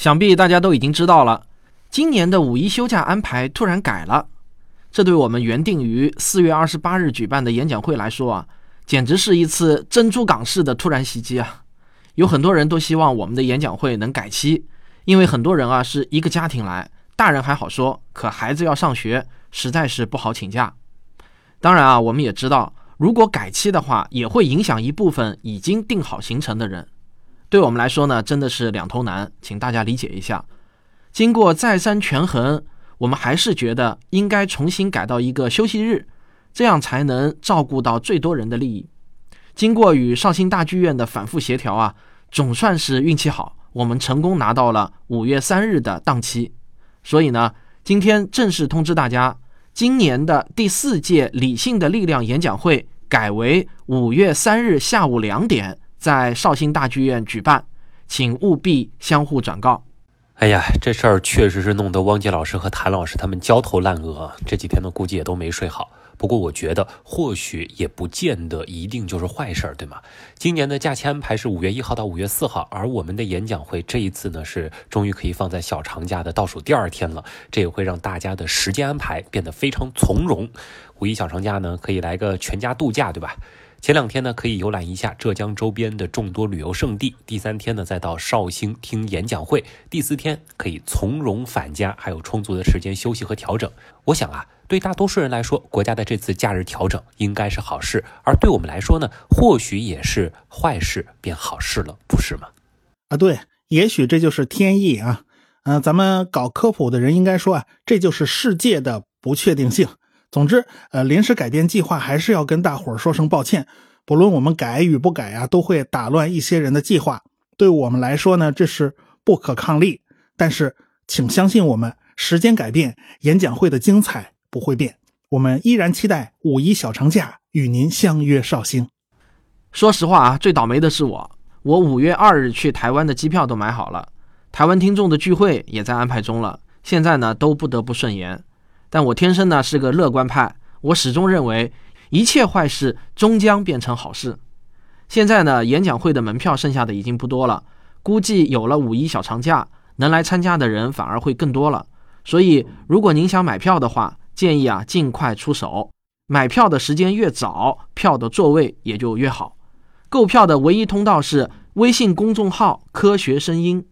想必大家都已经知道了，今年的五一休假安排突然改了，这对我们原定于四月二十八日举办的演讲会来说啊，简直是一次珍珠港式的突然袭击啊！有很多人都希望我们的演讲会能改期，因为很多人啊是一个家庭来，大人还好说，可孩子要上学，实在是不好请假。当然啊，我们也知道，如果改期的话，也会影响一部分已经定好行程的人。对我们来说呢，真的是两头难，请大家理解一下。经过再三权衡，我们还是觉得应该重新改到一个休息日，这样才能照顾到最多人的利益。经过与绍兴大剧院的反复协调啊，总算是运气好，我们成功拿到了五月三日的档期。所以呢，今天正式通知大家，今年的第四届理性的力量演讲会改为五月三日下午两点。在绍兴大剧院举办，请务必相互转告。哎呀，这事儿确实是弄得汪杰老师和谭老师他们焦头烂额，这几天呢估计也都没睡好。不过我觉得或许也不见得一定就是坏事儿，对吗？今年的假期安排是五月一号到五月四号，而我们的演讲会这一次呢是终于可以放在小长假的倒数第二天了，这也会让大家的时间安排变得非常从容。五一小长假呢可以来个全家度假，对吧？前两天呢，可以游览一下浙江周边的众多旅游胜地；第三天呢，再到绍兴听演讲会；第四天可以从容返家，还有充足的时间休息和调整。我想啊，对大多数人来说，国家的这次假日调整应该是好事；而对我们来说呢，或许也是坏事变好事了，不是吗？啊，对，也许这就是天意啊。嗯，咱们搞科普的人应该说啊，这就是世界的不确定性。总之，呃，临时改变计划还是要跟大伙儿说声抱歉。不论我们改与不改啊，都会打乱一些人的计划。对我们来说呢，这是不可抗力。但是，请相信我们，时间改变，演讲会的精彩不会变。我们依然期待五一小长假与您相约绍兴。说实话啊，最倒霉的是我，我五月二日去台湾的机票都买好了，台湾听众的聚会也在安排中了。现在呢，都不得不顺延。但我天生呢是个乐观派，我始终认为一切坏事终将变成好事。现在呢，演讲会的门票剩下的已经不多了，估计有了五一小长假，能来参加的人反而会更多了。所以，如果您想买票的话，建议啊尽快出手。买票的时间越早，票的座位也就越好。购票的唯一通道是微信公众号“科学声音”，